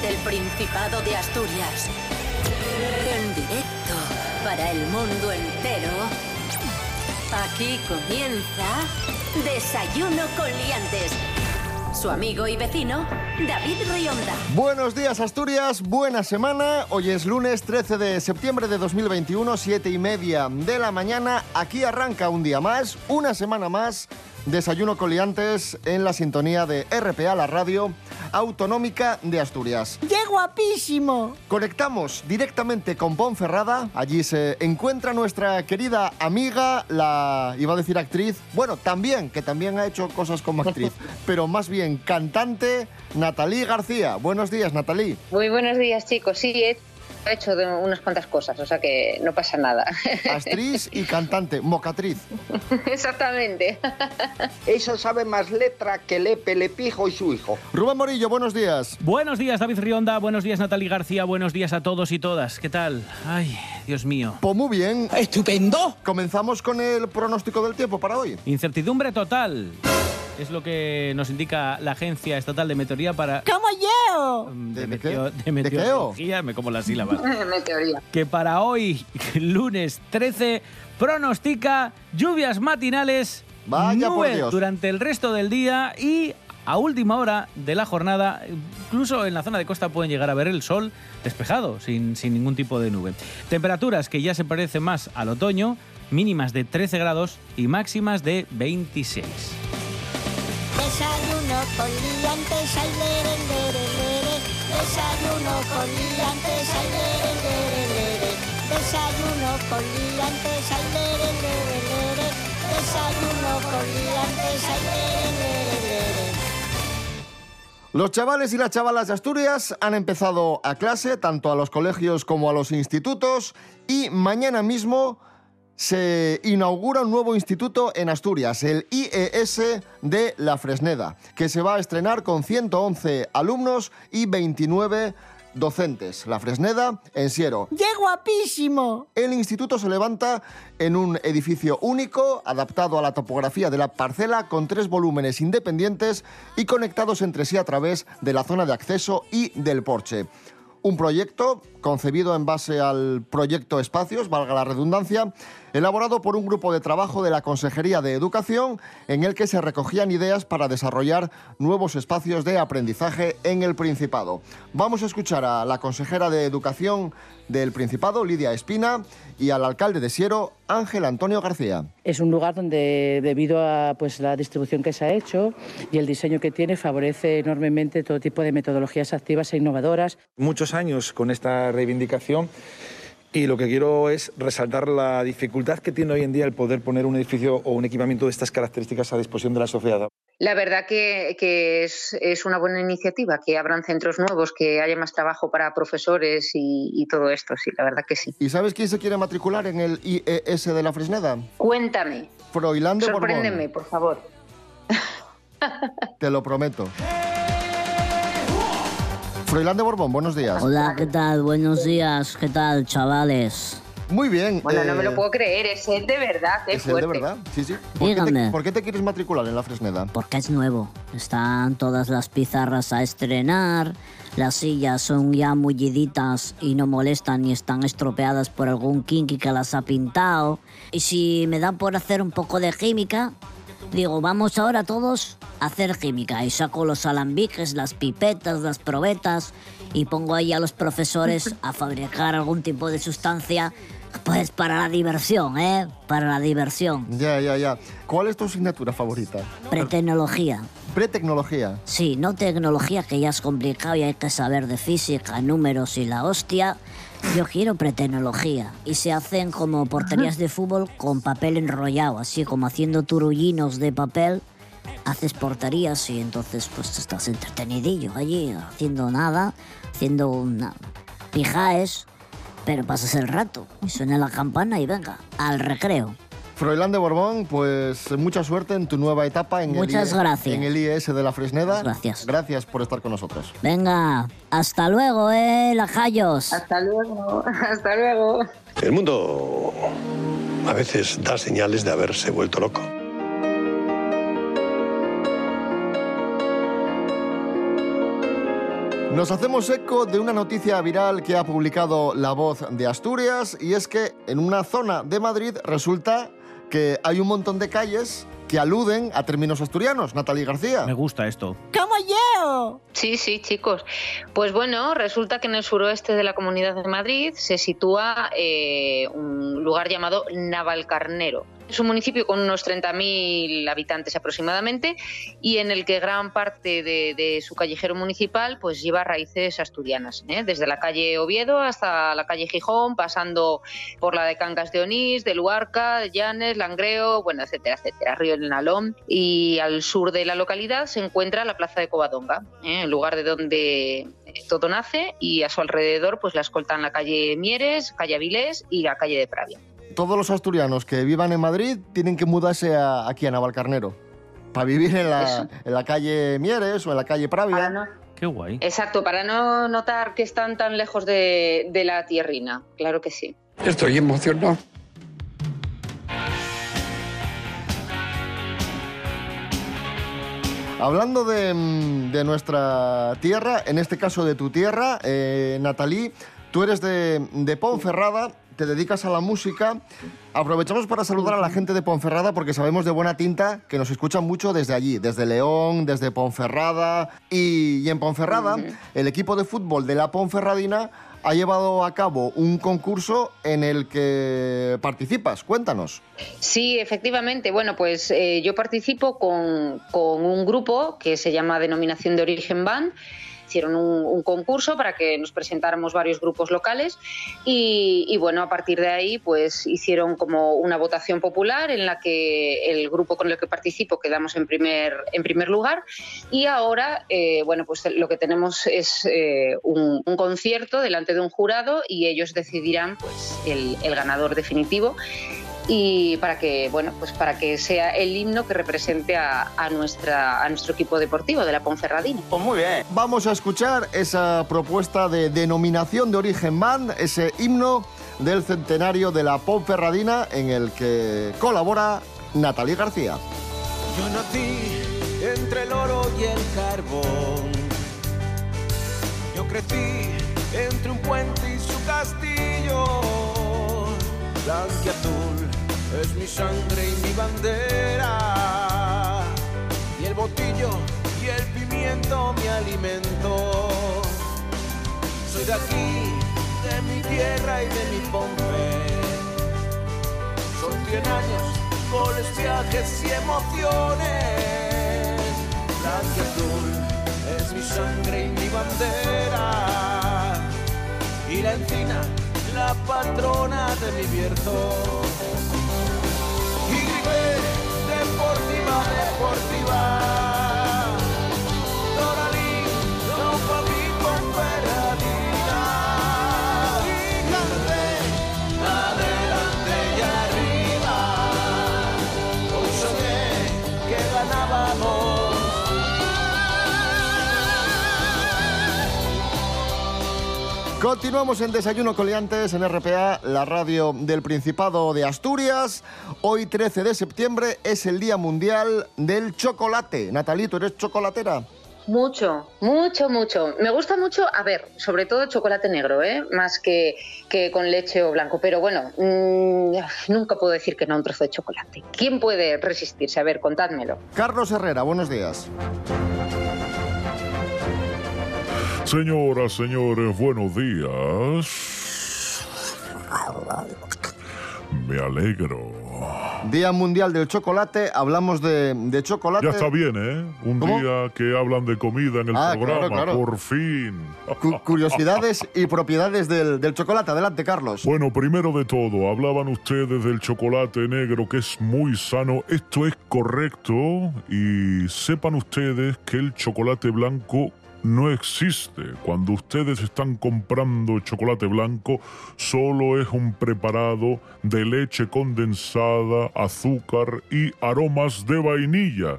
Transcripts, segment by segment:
desde el Principado de Asturias. En directo para el mundo entero. Aquí comienza Desayuno con Liantes. Su amigo y vecino, David Rionda. Buenos días Asturias, buena semana. Hoy es lunes 13 de septiembre de 2021, siete y media de la mañana. Aquí arranca un día más, una semana más. Desayuno coliantes en la sintonía de RPA, la radio autonómica de Asturias. ¡Qué guapísimo! Conectamos directamente con Ponferrada. Allí se encuentra nuestra querida amiga, la iba a decir actriz, bueno, también, que también ha hecho cosas como actriz, pero más bien cantante, Natalí García. Buenos días, Natalí. Muy buenos días, chicos. Sí, he hecho de unas cuantas cosas, o sea que no pasa nada. Actriz y cantante, mocatriz. Exactamente. Eso sabe más letra que Lepe, Lepijo y su hijo. Rubén Morillo, buenos días. Buenos días, David Rionda. Buenos días, Natalie García. Buenos días a todos y todas. ¿Qué tal? Ay, Dios mío. Pues muy bien. ¡Estupendo! Comenzamos con el pronóstico del tiempo para hoy. Incertidumbre total. Es lo que nos indica la Agencia Estatal de Meteorología para... ¡Como yo! ¿De- de meteo- qué? de meteorología, me como las sílabas. Meteoría. que para hoy, lunes 13, pronostica lluvias matinales, Vaya por nube Dios. durante el resto del día y a última hora de la jornada, incluso en la zona de costa pueden llegar a ver el sol despejado, sin, sin ningún tipo de nube. Temperaturas que ya se parecen más al otoño, mínimas de 13 grados y máximas de 26. Con liantes, ay, lere, lere, lere. Desayuno con liantes, ay, lere, lere, lere. Desayuno con liantes, ay, lere, lere, lere. Desayuno con liantes, ay, lere, lere, lere. Los chavales y las chavalas de Asturias han empezado a clase, tanto a los colegios como a los institutos, y mañana mismo se inaugura un nuevo instituto en Asturias, el IES de La Fresneda, que se va a estrenar con 111 alumnos y 29 docentes. La Fresneda en Siero. ¡Qué guapísimo! El instituto se levanta en un edificio único, adaptado a la topografía de la parcela, con tres volúmenes independientes y conectados entre sí a través de la zona de acceso y del porche. Un proyecto concebido en base al proyecto Espacios, valga la redundancia, elaborado por un grupo de trabajo de la Consejería de Educación en el que se recogían ideas para desarrollar nuevos espacios de aprendizaje en el Principado. Vamos a escuchar a la consejera de Educación del Principado, Lidia Espina, y al alcalde de Siero, Ángel Antonio García. Es un lugar donde, debido a pues, la distribución que se ha hecho y el diseño que tiene, favorece enormemente todo tipo de metodologías activas e innovadoras. muchos años con esta reivindicación y lo que quiero es resaltar la dificultad que tiene hoy en día el poder poner un edificio o un equipamiento de estas características a disposición de la sociedad. La verdad que, que es, es una buena iniciativa, que abran centros nuevos, que haya más trabajo para profesores y, y todo esto, sí, la verdad que sí. ¿Y sabes quién se quiere matricular en el IES de la Fresneda? Cuéntame, Froilán de sorpréndeme, Borbón. por favor. Te lo prometo. Froilán de Borbón, buenos días. Hola, ¿qué tal? Buenos días, ¿qué tal, chavales? Muy bien. Bueno, no me eh, lo puedo creer, es él de verdad, qué ¿Es él fuerte. de verdad? Sí, sí. ¿Por qué, te, por qué te quieres matricular en la Fresneda? Porque es nuevo. Están todas las pizarras a estrenar, las sillas son ya mulliditas y no molestan ni están estropeadas por algún kinky que las ha pintado. Y si me da por hacer un poco de química, digo, vamos ahora todos a hacer química. Y saco los alambiques, las pipetas, las probetas y pongo ahí a los profesores a fabricar algún tipo de sustancia, pues para la diversión, ¿eh? Para la diversión. Ya, ya, ya. ¿Cuál es tu asignatura favorita? Pretecnología. Pretecnología. Sí, no tecnología, que ya es complicado y hay que saber de física, números y la hostia. Yo quiero pretecnología. Y se hacen como porterías de fútbol con papel enrollado, así como haciendo turullinos de papel. Haces porterías y entonces pues estás entretenidillo allí, haciendo nada, haciendo una pijaes, pero pasas el rato y suena la campana y venga, al recreo. Froilán de Borbón, pues mucha suerte en tu nueva etapa en, Muchas el, IE gracias. en el IES de la Fresneda. Gracias. Gracias por estar con nosotros. Venga, hasta luego, eh, lajayos. Hasta luego, hasta luego. El mundo a veces da señales de haberse vuelto loco. Nos hacemos eco de una noticia viral que ha publicado La Voz de Asturias y es que en una zona de Madrid resulta que hay un montón de calles que aluden a términos asturianos. Natalie García. Me gusta esto. ¡Como yo! Sí, sí, chicos. Pues bueno, resulta que en el suroeste de la Comunidad de Madrid se sitúa eh, un lugar llamado Navalcarnero. Es un municipio con unos 30.000 habitantes aproximadamente y en el que gran parte de, su callejero municipal pues lleva raíces asturianas, ¿eh? desde la calle Oviedo hasta la calle Gijón, pasando por la de Cangas de Onís, de Luarca, de Llanes, Langreo, bueno, etcétera, etcétera, Río del Nalón. Y al sur de la localidad se encuentra la plaza de Covadonga, ¿eh? el lugar de donde todo nace y a su alrededor pues la escoltan la calle Mieres, calle Avilés y la calle de Pravia todos los asturianos que vivan en Madrid tienen que mudarse a, aquí a Navalcarnero para vivir en la, en la, calle Mieres o en la calle Pravia. No, Qué guay. Exacto, para no notar que están tan lejos de, de la tierrina, claro que sí. Estoy emocionado. Hablando de, de, nuestra tierra, en este caso de tu tierra, eh, Natalí, tú eres de, de Ponferrada te dedicas a la música. Aprovechamos para saludar a la gente de Ponferrada porque sabemos de buena tinta que nos escuchan mucho desde allí, desde León, desde Ponferrada. Y, en Ponferrada, el equipo de fútbol de la Ponferradina ha llevado a cabo un concurso en el que participas. Cuéntanos. Sí, efectivamente. Bueno, pues eh, yo participo con, con un grupo que se llama Denominación de Origen Band hicieron un, concurso para que nos presentáramos varios grupos locales y, bueno, a partir de ahí pues hicieron como una votación popular en la que el grupo con el que participo quedamos en primer, en primer lugar y ahora, eh, bueno, pues lo que tenemos es eh, un, concierto delante de un jurado y ellos decidirán pues el, el ganador definitivo y para que bueno pues para que sea el himno que represente a, nuestra a nuestro equipo deportivo de la Ponferradina. Pues muy bien. Vamos a escuchar esa propuesta de denominación de origen band, ese himno del centenario de la Ponferradina en el que colabora Natalie García. Yo nací entre el oro y el carbón. Yo crecí entre un puente y su castillo azul es mi sangre y mi bandera. Y el botillo y el pimiento mi alimento. Soy de aquí, de mi tierra y de mi pompe. Son cien años, goles, viajes y emociones. Blanco y azul es mi sangre y mi bandera. Y la encina la patrona de mi Bierzo. Deportiva, deportiva. Continuamos en Desayuno Coliantes en RPA, la radio del Principado de Asturias. Hoy 13 de septiembre es el Día Mundial del Chocolate. Natalí, ¿tú eres chocolatera? Mucho, mucho, mucho. Me gusta mucho, a ver, sobre todo chocolate negro, ¿eh? más que, que con leche o blanco. Pero bueno, mmm, nunca puedo decir que no un trozo de chocolate. ¿Quién puede resistirse? A ver, contádmelo. Carlos Herrera, buenos días. Señoras, señores, buenos días. Me alegro. Día Mundial del Chocolate, hablamos de, de chocolate. Ya está bien, ¿eh? Un ¿Cómo? día que hablan de comida en el Ah, programa, claro, claro. por fin. Cu- curiosidades y propiedades del, del chocolate. Adelante, Carlos. Bueno, primero de todo, hablaban ustedes del chocolate negro que es muy sano. Esto es correcto y sepan ustedes que el chocolate blanco no existe. Cuando ustedes están comprando chocolate blanco, solo es un preparado de leche condensada, azúcar y aromas de vainilla.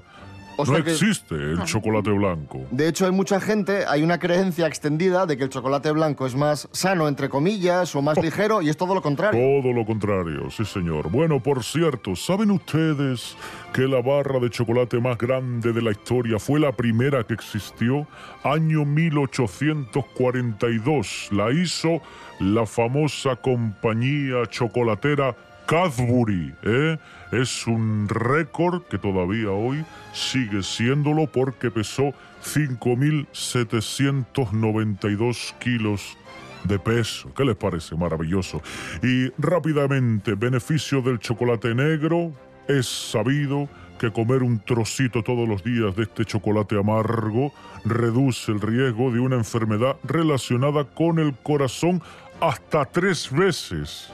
O no que- existe el chocolate blanco. De hecho, hay mucha gente, hay una creencia extendida de que el chocolate blanco es más sano, entre comillas, o más ligero, y es todo lo contrario. Todo lo contrario, sí señor. Bueno, por cierto, ¿saben ustedes que la barra de chocolate más grande de la historia fue la primera que existió? Año 1842. La hizo la famosa compañía chocolatera Cadbury. ¿eh? Es un récord que todavía hoy sigue siéndolo porque pesó 5.792 kilos de peso. ¿Qué les parece? Maravilloso. Y rápidamente, beneficio del chocolate negro. Es sabido que comer un trocito todos los días de este chocolate amargo reduce el riesgo de una enfermedad relacionada con el corazón hasta tres veces.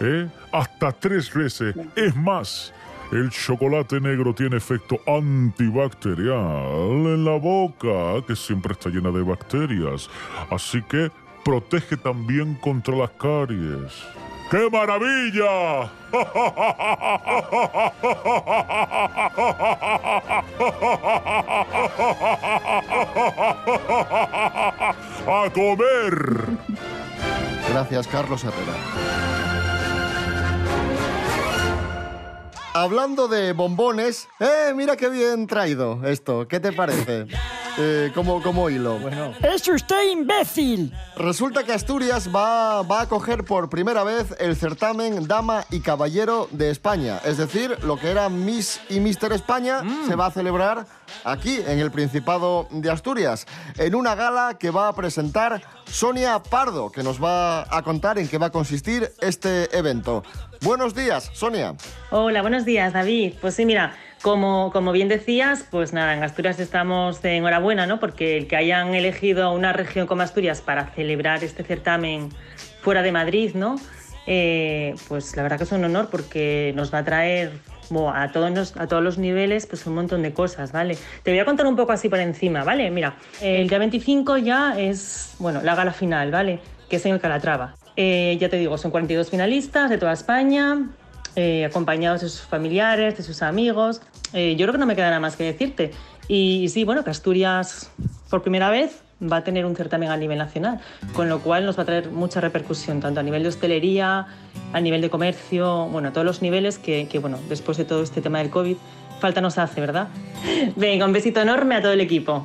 ¿Eh? Hasta tres veces. Es más, el chocolate negro tiene efecto antibacterial en la boca, que siempre está llena de bacterias. Así que protege también contra las caries. ¡Qué maravilla! ¡A comer! Gracias, Carlos Herrera. Hablando de bombones, ¡eh! Mira qué bien traído esto. ¿Qué te parece? Eh, como, como hilo. Bueno. ¡Es usted imbécil! Resulta que Asturias va, va a acoger por primera vez el certamen Dama y Caballero de España. Es decir, lo que era Miss y Mister España se va a celebrar aquí, en el Principado de Asturias, en una gala que va a presentar Sonia Pardo, que nos va a contar en qué va a consistir este evento. Buenos días, Sonia. Hola, buenos días, David. Pues sí, mira, como, como bien decías, pues nada, en Asturias estamos de enhorabuena, ¿no? Porque el que hayan elegido una región como Asturias para celebrar este certamen fuera de Madrid, ¿no? Eh, pues la verdad que es un honor porque nos va a traer bueno, a, todos los, a todos los niveles pues un montón de cosas, ¿vale? Te voy a contar un poco así por encima, ¿vale? Mira, el día 25 ya es, bueno, la gala final, ¿vale? Que es en el Calatrava. Eh, ya te digo, son 42 finalistas de toda España, eh, acompañados de sus familiares, de sus amigos. Eh, yo creo que no me queda nada más que decirte. Y, sí, bueno, que Asturias por primera vez va a tener un certamen a nivel nacional, con lo cual nos va a traer mucha repercusión, tanto a nivel de hostelería, a nivel de comercio, bueno, a todos los niveles que, que, bueno, después de todo este tema del COVID, falta nos hace, ¿verdad? Venga, un besito enorme a todo el equipo.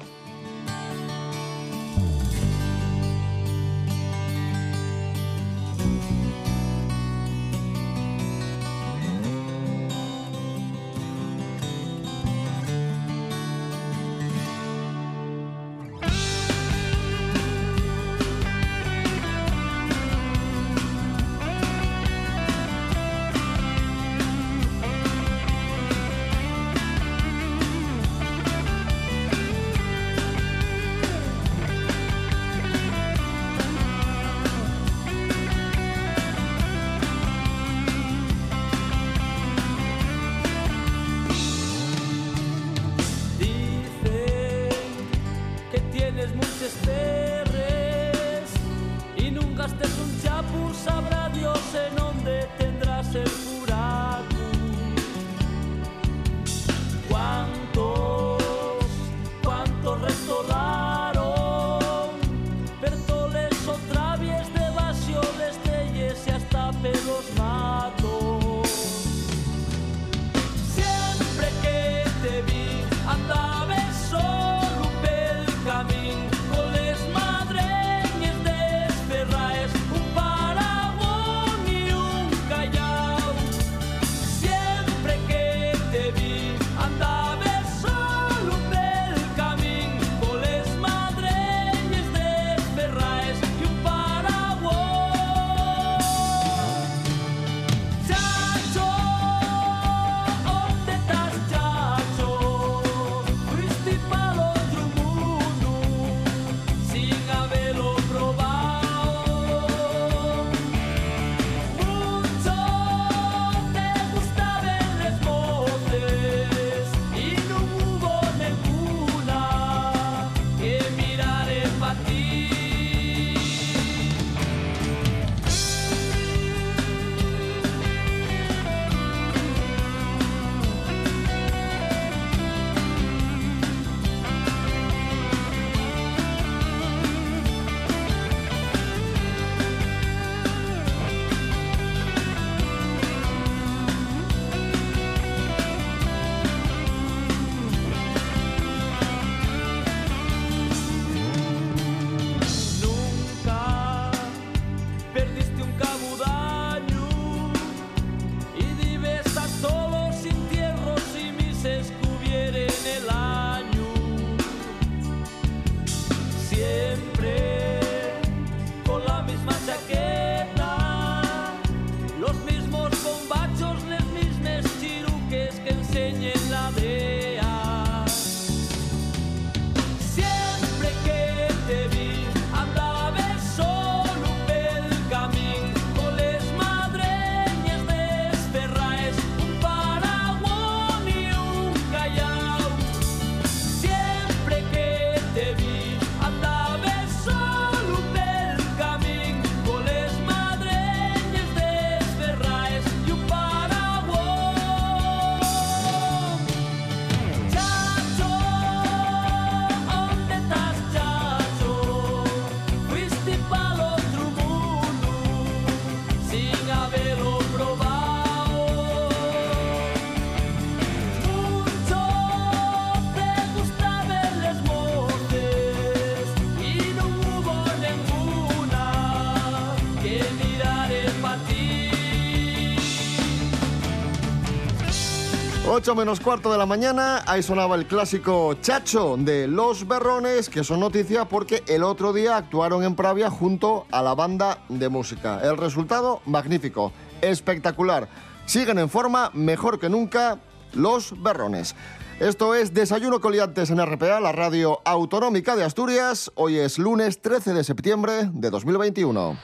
8 menos cuarto de la mañana, ahí sonaba el clásico Chacho de Los Berrones, que son noticia porque el otro día actuaron en Pravia junto a la banda de música. El resultado, magnífico, espectacular. Siguen en forma, mejor que nunca, Los Berrones. Esto es Desayuno Coliantes en RPA, la radio autonómica de Asturias. Hoy es lunes 13 de septiembre de 2021.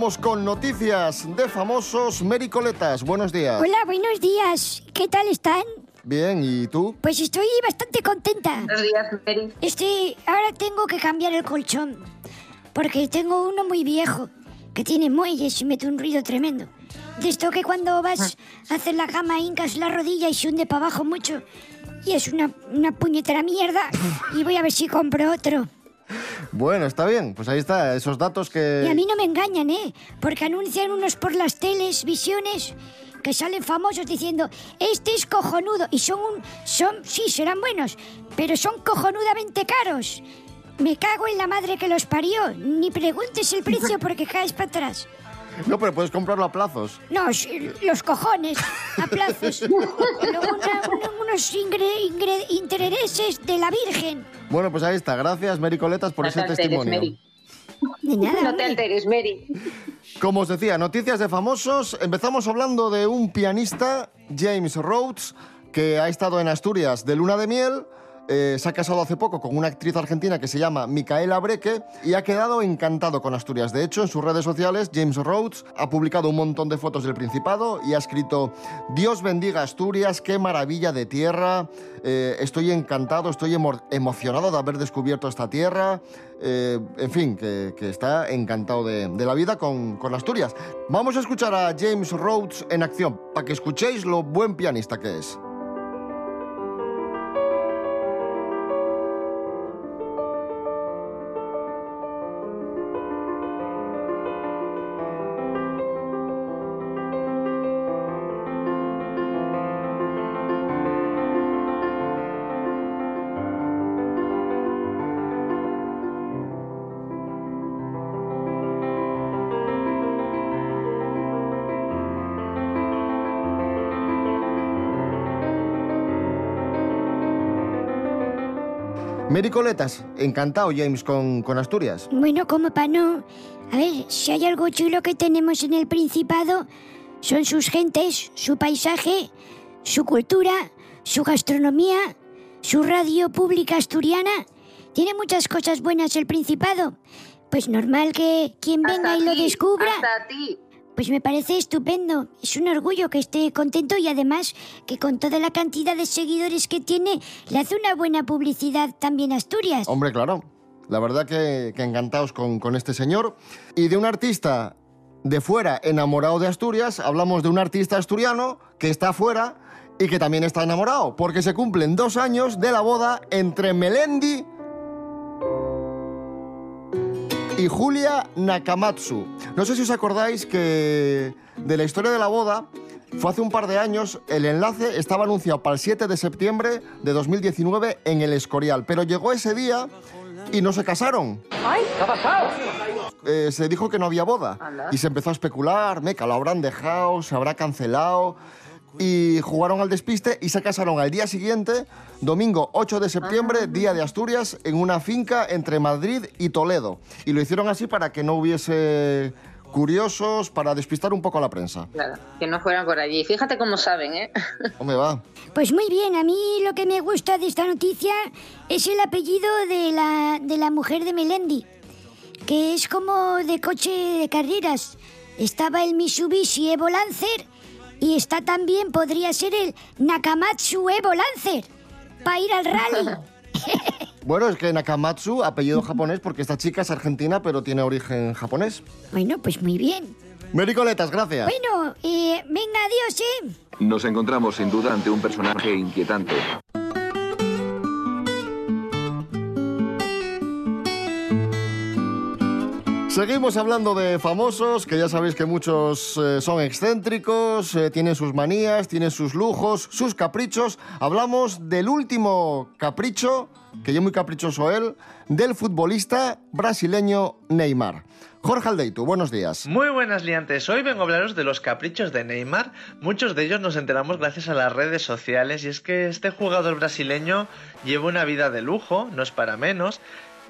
Vamos con noticias de famosos Mericoletas. Buenos días. Hola, buenos días. ¿Qué tal están? Bien, ¿y tú? Pues estoy bastante contenta. Buenos días, Mary. Este, ahora tengo que cambiar el colchón. Porque tengo uno muy viejo, que tiene muelles y mete un ruido tremendo. De esto que cuando vas a hacer la cama hincas la rodilla y se hunde para abajo mucho. Y es una, una puñetera mierda. Y voy a ver si compro otro. Bueno, está bien. Pues ahí está, esos datos que... Y a mí no me engañan, ¿eh? Porque anuncian unos por las teles, visiones, que salen famosos diciendo, este es cojonudo. Y son un... Son, sí, serán buenos, pero son cojonudamente caros. Me cago en la madre que los parió. Ni preguntes el precio porque caes para atrás. No, pero puedes comprarlo a plazos. No, s- los cojones, a plazos. Luego una- una- unos ingre- ingre- intereses de la Virgen. Bueno, pues ahí está. Gracias, Mericoletas, por No ese te alteres, testimonio. Mary. De nada, No te alteres, Mary. Como os decía, noticias de famosos. Empezamos hablando de un pianista, James Rhodes, que ha estado en Asturias de luna de miel. Eh, se ha casado hace poco con una actriz argentina que se llama Micaela Breque y ha quedado encantado con Asturias. De hecho, en sus redes sociales, James Rhodes ha publicado un montón de fotos del Principado y ha escrito: Dios bendiga Asturias, qué maravilla de tierra. eh, estoy encantado, estoy emo- emocionado de haber descubierto esta tierra. eh, en fin, que, que está encantado de, de la vida con, con Asturias. Vamos a escuchar a James Rhodes en acción, para que escuchéis lo buen pianista que es. Mericoletas, encantado James con, con Asturias. Bueno, como para no... A ver, si hay algo chulo que tenemos en el Principado, son sus gentes, su paisaje, su cultura, su gastronomía, su radio pública asturiana. Tiene muchas cosas buenas el Principado. Pues normal que quien venga y lo descubra, Hasta ti. Pues me parece estupendo. Es un orgullo que esté contento y además que con toda la cantidad de seguidores que tiene, le hace una buena publicidad también Asturias. Hombre, claro. La verdad que, que encantados con, con este señor. Y de un artista de fuera enamorado de Asturias, hablamos de un artista asturiano que está fuera y que también está enamorado, porque se cumplen dos años de la boda entre Melendi y Julia Nakamatsu. No sé si os acordáis que de la historia de la boda fue hace un par de años, el enlace estaba anunciado para el 7 de septiembre de 2019 en el Escorial, pero llegó ese día y no se casaron. ¡Ay! ¿Qué ha pasado? Eh, se dijo que no había boda y se empezó a especular, meca, lo habrán dejado, se habrá cancelado y jugaron al despiste y se casaron al día siguiente, domingo 8 de septiembre, día de Asturias, en una finca entre Madrid y Toledo. Y lo hicieron así para que no hubiese curiosos, para despistar un poco a la prensa. Claro, que no fueran por allí. Fíjate cómo saben, ¿eh? Hombre, va. Pues muy bien, a mí lo que me gusta de esta noticia es el apellido de la, de la mujer de Melendi, que es como de coche de carreras. Estaba el Mitsubishi Evo Lancer y está también, podría ser el Nakamatsu Evo Lancer, para ir al rally. Bueno, es que Nakamatsu, apellido japonés, porque esta chica es argentina, pero tiene origen japonés. Bueno, pues muy bien. Mericoletas, gracias. Bueno, eh, venga, adiós, ¿eh? Nos encontramos sin duda ante un personaje inquietante. Seguimos hablando de famosos, que ya sabéis que muchos eh, son excéntricos, eh, tienen sus manías, tienen sus lujos, sus caprichos. Hablamos del último capricho, que ya muy caprichoso él, del futbolista brasileño Neymar. Jorge Aldeitu, buenos días. Muy buenas liantes, hoy vengo a hablaros de los caprichos de Neymar. Muchos de ellos nos enteramos gracias a las redes sociales y es que este jugador brasileño lleva una vida de lujo, no es para menos,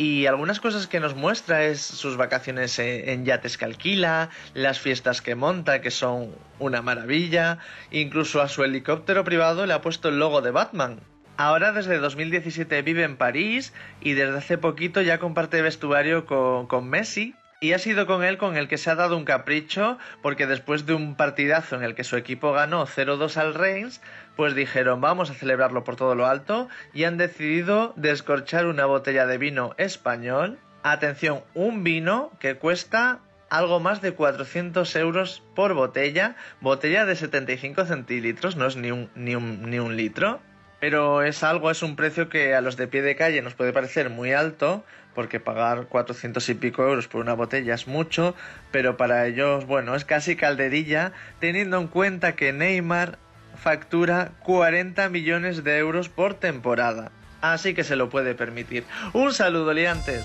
y algunas cosas que nos muestra es sus vacaciones en yates que alquila, las fiestas que monta, que son una maravilla, incluso a su helicóptero privado le ha puesto el logo de Batman. Ahora desde 2017 vive en París y desde hace poquito ya comparte vestuario con, con Messi, y ha sido con él con el que se ha dado un capricho, porque después de un partidazo en el que su equipo ganó 0-2 al Reims, pues dijeron vamos a celebrarlo por todo lo alto y han decidido descorchar una botella de vino español. Atención, un vino que cuesta algo más de 400 euros por botella, botella de 75 centilitros, no es ni un, ni un, ni un litro. Pero es algo, es un precio que a los de pie de calle nos puede parecer muy alto, porque pagar 400 y pico euros por una botella es mucho, pero para ellos, bueno, es casi calderilla, teniendo en cuenta que Neymar factura 40 millones de euros por temporada. Así que se lo puede permitir. Un saludo, liantes.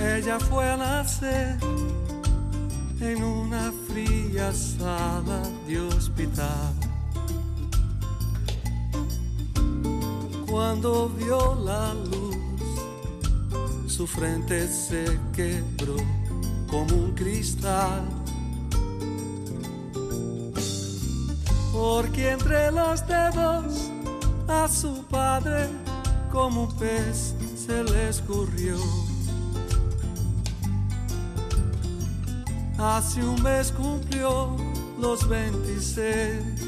Ella fue a nacer en una fría sala de hospital. Cuando vio la luz, su frente se quebró como un cristal. Porque entre los dedos a su padre como un pez se le escurrió. Hace un mes cumplió los 26.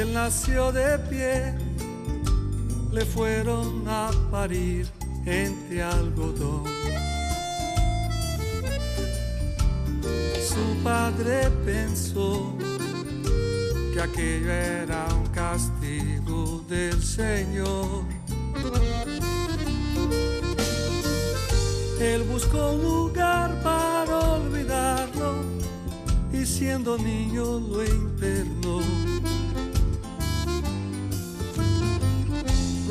Él nació de pie, le fueron a parir entre algodón. Su padre pensó que aquello era un castigo del Señor. Él buscó un lugar para olvidarlo y siendo niño lo internó.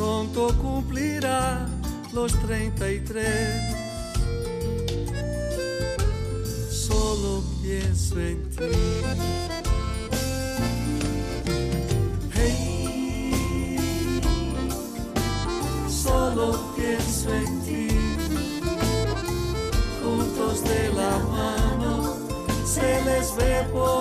Pronto cumplirá los 33. Solo pienso en ti. Hey, solo pienso en ti. Juntos de la mano se les ve por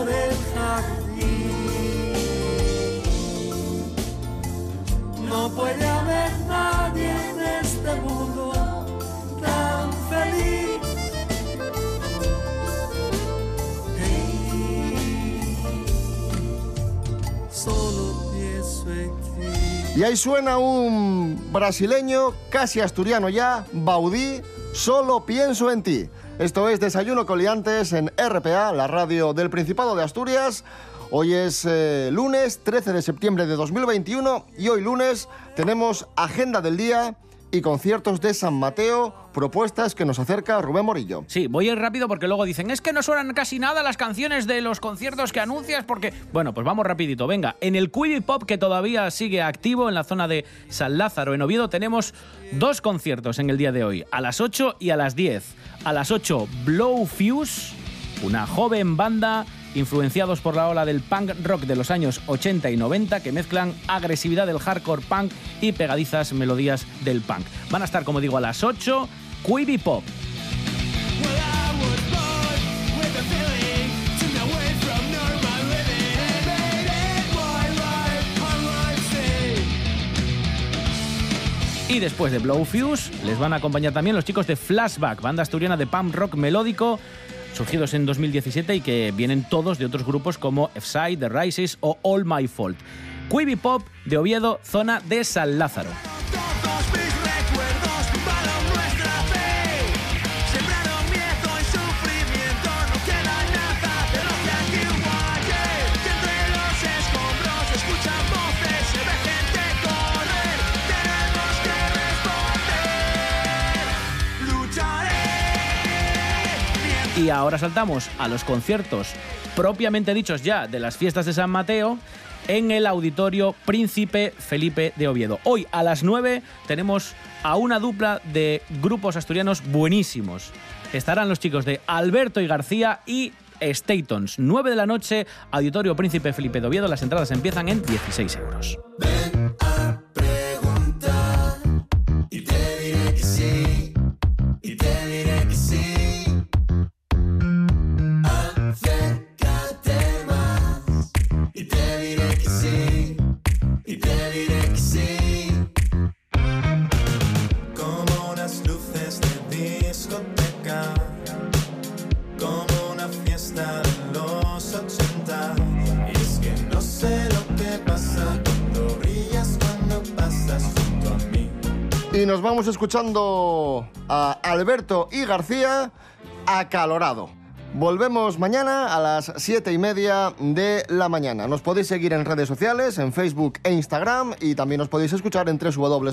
Y ahí suena un brasileño, casi asturiano ya, Baudí, solo pienso en ti. Esto es Desayuno Coliantes en RPA, la radio del Principado de Asturias. Hoy es eh, lunes 13 de septiembre de 2021 y hoy lunes tenemos agenda del día y conciertos de San Mateo, propuestas que nos acerca Rubén Morillo. Sí, voy a ir rápido porque luego dicen, es que no suenan casi nada las canciones de los conciertos que anuncias porque... Bueno, pues vamos rapidito, venga. En el Quibi Pop, que todavía sigue activo en la zona de San Lázaro, en Oviedo, tenemos dos conciertos en el día de hoy, a las 8 y a las 10. A las 8, Blow Fuse, una joven banda influenciados por la ola del punk rock de los años 80 y 90 que mezclan agresividad del hardcore punk y pegadizas melodías del punk. Van a estar, como digo, a las 8, Quibi Pop. Y después de Blow Fuse, les van a acompañar también los chicos de Flashback, banda asturiana de punk rock melódico, surgidos en 2017 y que vienen todos de otros grupos como F-Side, The Rises o All My Fault. Quibi Pop de Oviedo, zona de San Lázaro. Y ahora saltamos a los conciertos propiamente dichos ya de las fiestas de San Mateo en el Auditorio Príncipe Felipe de Oviedo. Hoy a las 9 tenemos a una dupla de grupos asturianos buenísimos. Estarán los chicos de Alberto y García y Statons. 9 de la noche, Auditorio Príncipe Felipe de Oviedo. Las entradas empiezan en 16 euros. Nos vamos escuchando a Alberto y García acalorado. Volvemos mañana a las 7 y media de la mañana. Nos podéis seguir en redes sociales, en Facebook e Instagram y también nos podéis escuchar en www.rtpa.es.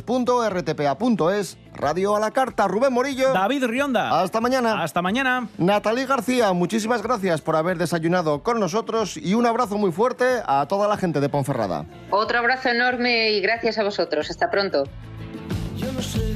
Radio a la carta, Rubén Morillo. David Rionda. Hasta mañana. Hasta mañana. Natalie García, muchísimas gracias por haber desayunado con nosotros y un abrazo muy fuerte a toda la gente de Ponferrada. Otro abrazo enorme y gracias a vosotros. Hasta pronto. Yo no sé